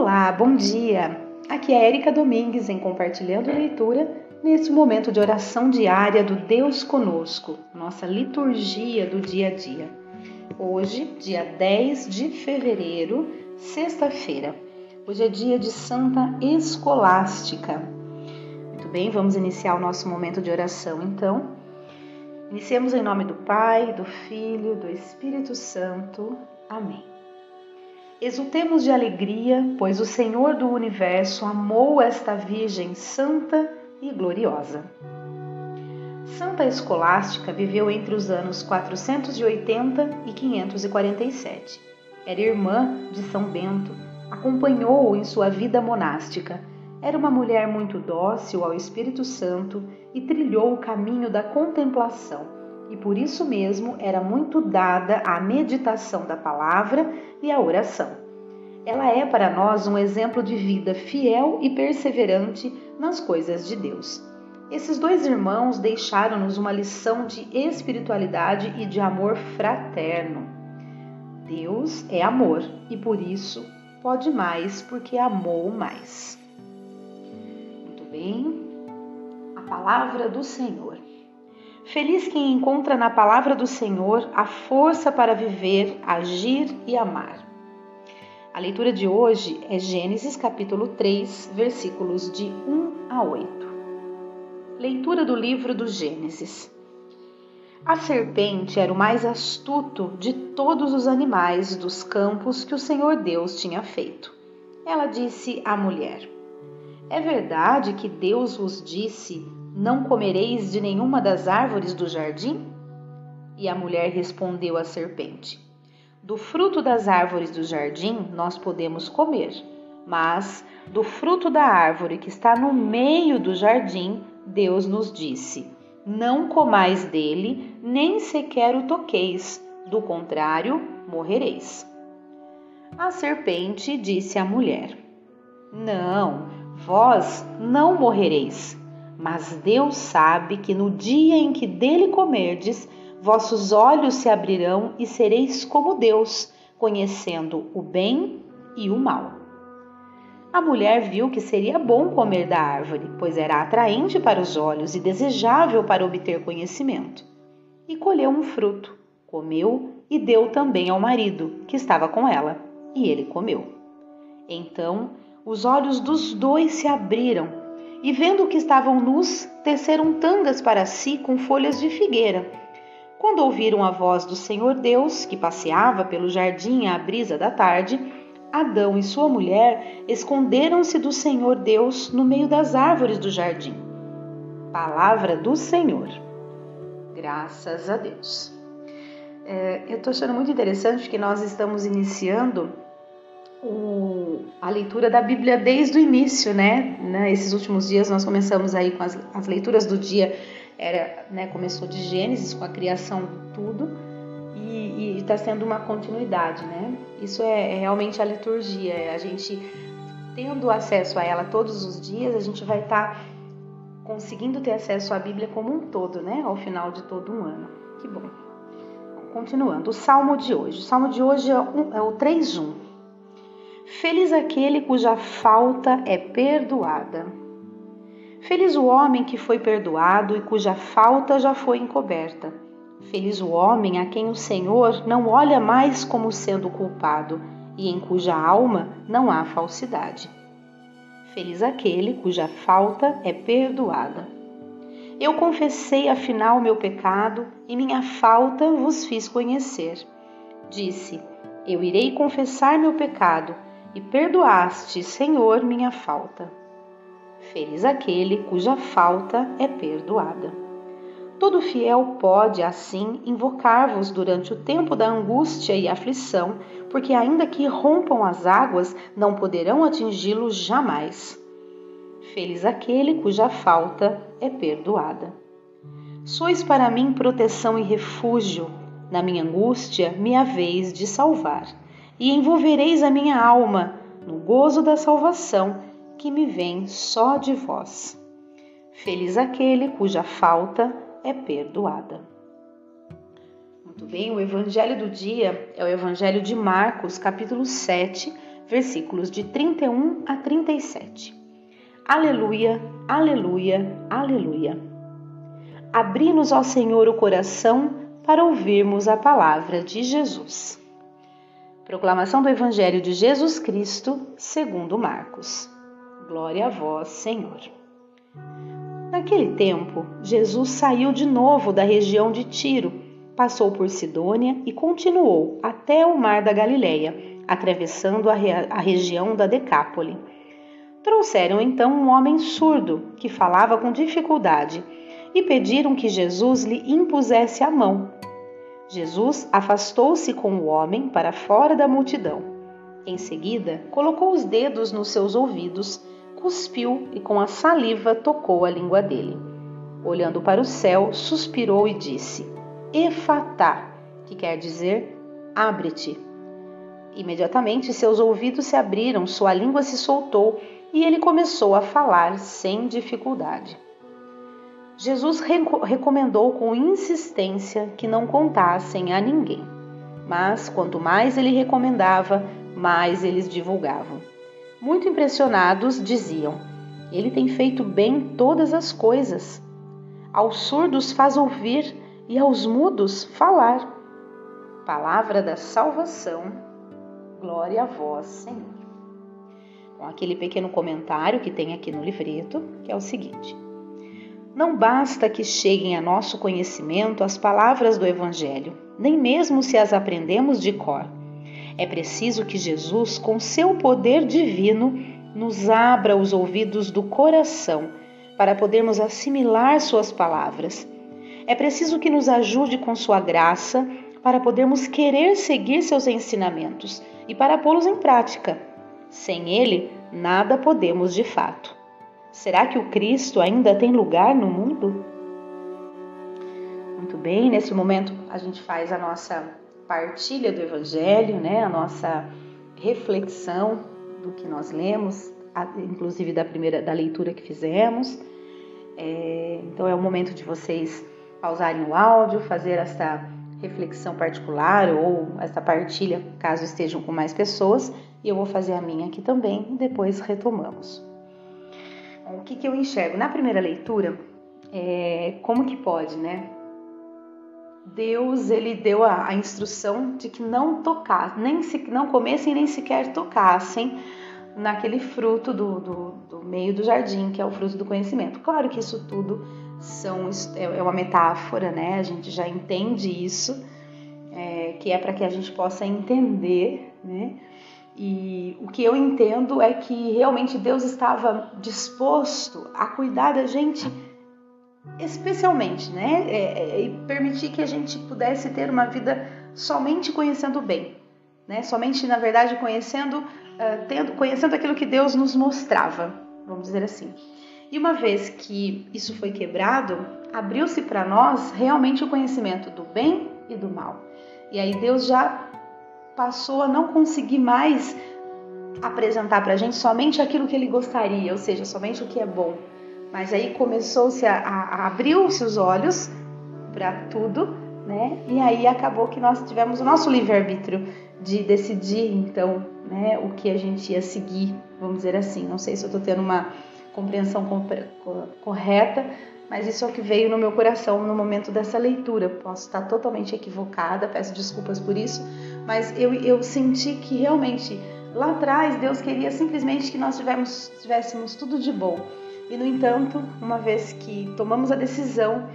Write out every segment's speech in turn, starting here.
Olá, bom dia! Aqui é Erika Domingues em Compartilhando Leitura, nesse momento de oração diária do Deus Conosco, nossa liturgia do dia a dia. Hoje, dia 10 de fevereiro, sexta-feira. Hoje é dia de Santa Escolástica. Muito bem, vamos iniciar o nosso momento de oração então. Iniciemos em nome do Pai, do Filho, do Espírito Santo. Amém. Exultemos de alegria, pois o Senhor do universo amou esta Virgem santa e gloriosa. Santa Escolástica viveu entre os anos 480 e 547. Era irmã de São Bento, acompanhou-o em sua vida monástica. Era uma mulher muito dócil ao Espírito Santo e trilhou o caminho da contemplação e por isso mesmo era muito dada à meditação da palavra e à oração. Ela é para nós um exemplo de vida fiel e perseverante nas coisas de Deus. Esses dois irmãos deixaram-nos uma lição de espiritualidade e de amor fraterno. Deus é amor e por isso pode mais porque amou mais. Muito bem, a palavra do Senhor. Feliz quem encontra na palavra do Senhor a força para viver, agir e amar. A leitura de hoje é Gênesis capítulo 3, versículos de 1 a 8. Leitura do livro do Gênesis. A serpente era o mais astuto de todos os animais dos campos que o Senhor Deus tinha feito. Ela disse à mulher: É verdade que Deus vos disse: não comereis de nenhuma das árvores do jardim? E a mulher respondeu à serpente: Do fruto das árvores do jardim nós podemos comer, mas do fruto da árvore que está no meio do jardim, Deus nos disse: Não comais dele, nem sequer o toqueis, do contrário, morrereis. A serpente disse à mulher: Não, vós não morrereis. Mas Deus sabe que no dia em que dele comerdes, vossos olhos se abrirão e sereis como Deus, conhecendo o bem e o mal. A mulher viu que seria bom comer da árvore, pois era atraente para os olhos e desejável para obter conhecimento. E colheu um fruto, comeu e deu também ao marido, que estava com ela, e ele comeu. Então os olhos dos dois se abriram e vendo que estavam nus, teceram tangas para si com folhas de figueira. Quando ouviram a voz do Senhor Deus, que passeava pelo jardim à brisa da tarde, Adão e sua mulher esconderam-se do Senhor Deus no meio das árvores do jardim. Palavra do Senhor. Graças a Deus. É, eu estou achando muito interessante que nós estamos iniciando a leitura da Bíblia desde o início, né? né? Esses últimos dias nós começamos aí com as, as leituras do dia, era, né, começou de Gênesis com a criação tudo e está sendo uma continuidade, né? Isso é, é, realmente a liturgia, é a gente tendo acesso a ela todos os dias, a gente vai estar tá conseguindo ter acesso à Bíblia como um todo, né? Ao final de todo um ano. Que bom. Continuando, o Salmo de hoje. O Salmo de hoje é, é o 3.1. Feliz aquele cuja falta é perdoada. Feliz o homem que foi perdoado e cuja falta já foi encoberta. Feliz o homem a quem o Senhor não olha mais como sendo culpado e em cuja alma não há falsidade. Feliz aquele cuja falta é perdoada. Eu confessei afinal meu pecado e minha falta vos fiz conhecer. Disse: Eu irei confessar meu pecado e perdoaste, Senhor, minha falta. Feliz aquele cuja falta é perdoada. Todo fiel pode, assim, invocar-vos durante o tempo da angústia e aflição, porque, ainda que rompam as águas, não poderão atingi-lo jamais. Feliz aquele cuja falta é perdoada. Sois para mim proteção e refúgio. Na minha angústia me haveis de salvar e envolvereis a minha alma no gozo da salvação que me vem só de vós. Feliz aquele cuja falta é perdoada. Muito bem, o evangelho do dia é o evangelho de Marcos, capítulo 7, versículos de 31 a 37. Aleluia, aleluia, aleluia. Abri-nos, ó Senhor, o coração para ouvirmos a palavra de Jesus. Proclamação do Evangelho de Jesus Cristo, segundo Marcos. Glória a vós, Senhor. Naquele tempo, Jesus saiu de novo da região de Tiro, passou por Sidônia e continuou até o mar da Galileia, atravessando a, a região da Decápole. Trouxeram então um homem surdo que falava com dificuldade e pediram que Jesus lhe impusesse a mão. Jesus afastou-se com o homem para fora da multidão. Em seguida, colocou os dedos nos seus ouvidos, cuspiu e com a saliva tocou a língua dele. Olhando para o céu, suspirou e disse: Efatá, que quer dizer abre-te. Imediatamente seus ouvidos se abriram, sua língua se soltou e ele começou a falar sem dificuldade. Jesus recomendou com insistência que não contassem a ninguém. Mas quanto mais ele recomendava, mais eles divulgavam. Muito impressionados, diziam: Ele tem feito bem todas as coisas. Aos surdos faz ouvir e aos mudos falar. Palavra da salvação. Glória a vós, Senhor. Com aquele pequeno comentário que tem aqui no livreto, que é o seguinte: não basta que cheguem a nosso conhecimento as palavras do Evangelho, nem mesmo se as aprendemos de cor. É preciso que Jesus, com seu poder divino, nos abra os ouvidos do coração para podermos assimilar Suas palavras. É preciso que nos ajude com Sua graça para podermos querer seguir seus ensinamentos e para pô-los em prática. Sem Ele, nada podemos de fato. Será que o Cristo ainda tem lugar no mundo? Muito bem, nesse momento a gente faz a nossa partilha do Evangelho, né? a nossa reflexão do que nós lemos, inclusive da primeira da leitura que fizemos. É, então é o momento de vocês pausarem o áudio, fazer essa reflexão particular ou essa partilha, caso estejam com mais pessoas, e eu vou fazer a minha aqui também e depois retomamos o que, que eu enxergo? Na primeira leitura, é, como que pode, né? Deus ele deu a, a instrução de que não tocassem, nem se, não comessem nem sequer tocassem naquele fruto do, do, do, meio do jardim, que é o fruto do conhecimento. Claro que isso tudo são, é, é uma metáfora, né? A gente já entende isso, é, que é para que a gente possa entender, né? E o que eu entendo é que realmente Deus estava disposto a cuidar da gente especialmente, né? É, é, e permitir que a gente pudesse ter uma vida somente conhecendo bem, né? Somente, na verdade, conhecendo, uh, tendo, conhecendo aquilo que Deus nos mostrava, vamos dizer assim. E uma vez que isso foi quebrado, abriu-se para nós realmente o conhecimento do bem e do mal. E aí Deus já passou a não conseguir mais apresentar para a gente somente aquilo que ele gostaria, ou seja, somente o que é bom. Mas aí começou-se a, a, a abriu-se os olhos para tudo, né? E aí acabou que nós tivemos o nosso livre-arbítrio de decidir, então, né, o que a gente ia seguir, vamos dizer assim. Não sei se eu estou tendo uma compreensão correta, mas isso é o que veio no meu coração no momento dessa leitura. Posso estar totalmente equivocada, peço desculpas por isso, mas eu, eu senti que realmente lá atrás Deus queria simplesmente que nós tivéssemos, tivéssemos tudo de bom. E no entanto, uma vez que tomamos a decisão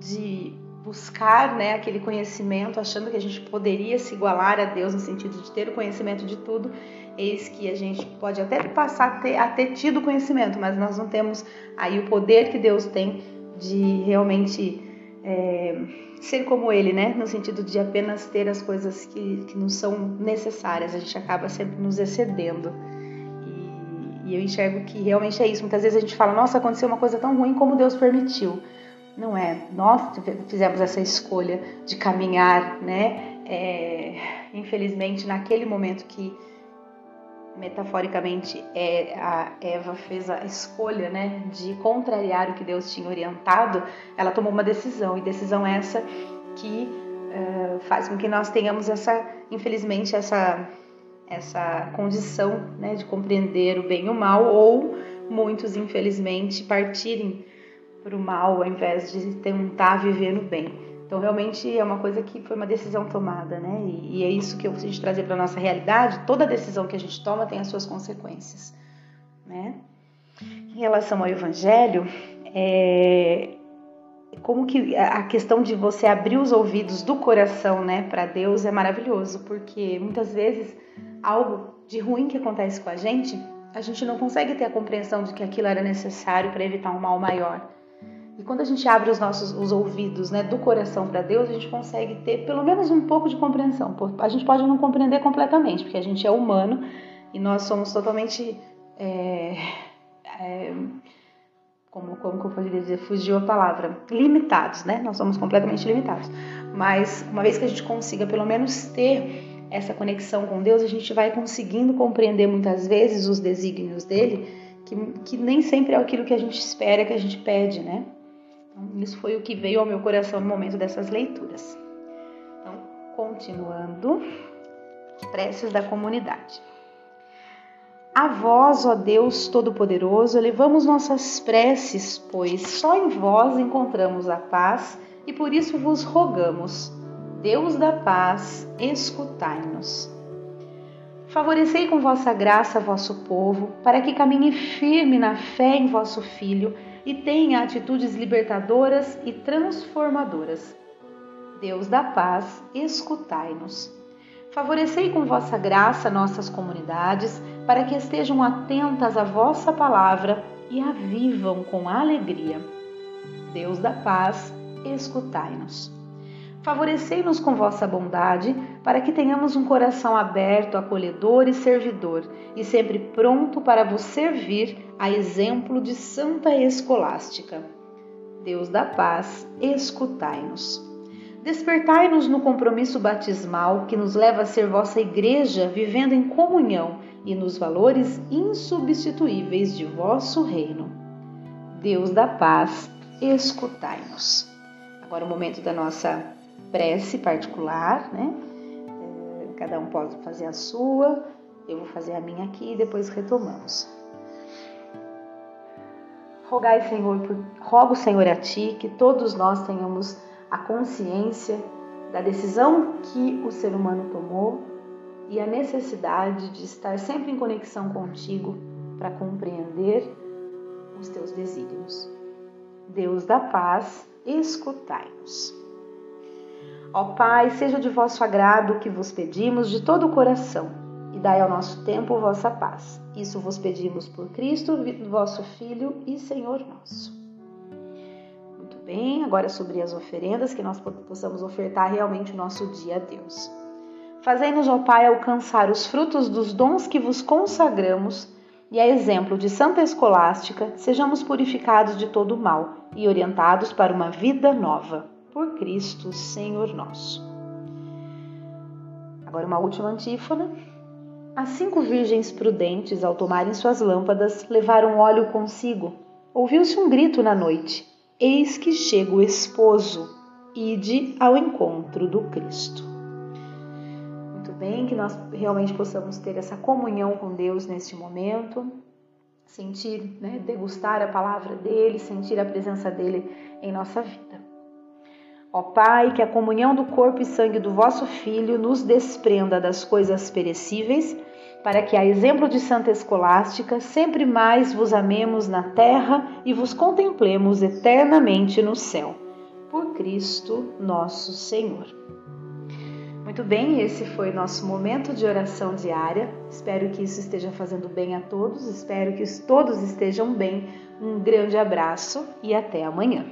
de buscar né, aquele conhecimento, achando que a gente poderia se igualar a Deus no sentido de ter o conhecimento de tudo, eis que a gente pode até passar a ter, a ter tido conhecimento, mas nós não temos aí o poder que Deus tem de realmente é, ser como ele, né? No sentido de apenas ter as coisas que, que não são necessárias, a gente acaba sempre nos excedendo. E, e eu enxergo que realmente é isso. Muitas vezes a gente fala, nossa, aconteceu uma coisa tão ruim como Deus permitiu. Não é. Nós fizemos essa escolha de caminhar, né? É, infelizmente, naquele momento que metaforicamente é, a Eva fez a escolha né, de contrariar o que Deus tinha orientado, ela tomou uma decisão, e decisão essa que uh, faz com que nós tenhamos essa, infelizmente, essa, essa condição né, de compreender o bem e o mal, ou muitos, infelizmente, partirem para o mal ao invés de tentar viver no bem. Então, realmente é uma coisa que foi uma decisão tomada, né? E, e é isso que eu preciso trazer para nossa realidade. Toda decisão que a gente toma tem as suas consequências, né? Em relação ao Evangelho, é, como que a questão de você abrir os ouvidos do coração, né, para Deus é maravilhoso, porque muitas vezes algo de ruim que acontece com a gente, a gente não consegue ter a compreensão de que aquilo era necessário para evitar um mal maior. E quando a gente abre os nossos os ouvidos, né, do coração para Deus, a gente consegue ter pelo menos um pouco de compreensão. A gente pode não compreender completamente, porque a gente é humano e nós somos totalmente é, é, como, como que eu poderia dizer, fugiu a palavra, limitados, né? Nós somos completamente limitados. Mas uma vez que a gente consiga pelo menos ter essa conexão com Deus, a gente vai conseguindo compreender muitas vezes os desígnios dele, que, que nem sempre é aquilo que a gente espera, que a gente pede, né? Então, isso foi o que veio ao meu coração no momento dessas leituras. Então, continuando, preces da comunidade. A vós, ó Deus Todo-Poderoso, elevamos nossas preces, pois só em vós encontramos a paz e por isso vos rogamos, Deus da paz, escutai-nos. Favorecei com vossa graça vosso povo, para que caminhe firme na fé em vosso Filho e tenha atitudes libertadoras e transformadoras. Deus da paz, escutai-nos. Favorecei com vossa graça nossas comunidades, para que estejam atentas à vossa palavra e a vivam com alegria. Deus da paz, escutai-nos. Favorecei-nos com vossa bondade, para que tenhamos um coração aberto, acolhedor e servidor, e sempre pronto para vos servir, a exemplo de Santa Escolástica. Deus da paz, escutai-nos. Despertai-nos no compromisso batismal que nos leva a ser vossa igreja, vivendo em comunhão e nos valores insubstituíveis de vosso reino. Deus da paz, escutai-nos. Agora o momento da nossa prece particular, né? É, cada um pode fazer a sua, eu vou fazer a minha aqui e depois retomamos. Rogai, Senhor, por, rogo, Senhor, a Ti que todos nós tenhamos a consciência da decisão que o ser humano tomou e a necessidade de estar sempre em conexão contigo para compreender os teus desígnios. Deus da paz, escutai-nos. Ó Pai, seja de vosso agrado o que vos pedimos de todo o coração, e dai ao nosso tempo vossa paz. Isso vos pedimos por Cristo, vosso Filho e Senhor nosso bem, agora sobre as oferendas, que nós possamos ofertar realmente o nosso dia a Deus. Fazei-nos, ó Pai, alcançar os frutos dos dons que vos consagramos e, a exemplo de Santa Escolástica, sejamos purificados de todo o mal e orientados para uma vida nova. Por Cristo, Senhor nosso. Agora, uma última antífona. As cinco virgens prudentes, ao tomarem suas lâmpadas, levaram óleo consigo. Ouviu-se um grito na noite. Eis que chega o esposo, ide ao encontro do Cristo. Muito bem, que nós realmente possamos ter essa comunhão com Deus neste momento, sentir, né, degustar a palavra dele, sentir a presença dele em nossa vida. Ó Pai, que a comunhão do corpo e sangue do vosso Filho nos desprenda das coisas perecíveis para que, a exemplo de Santa Escolástica, sempre mais vos amemos na terra e vos contemplemos eternamente no céu. Por Cristo nosso Senhor. Muito bem, esse foi nosso momento de oração diária. Espero que isso esteja fazendo bem a todos, espero que todos estejam bem. Um grande abraço e até amanhã.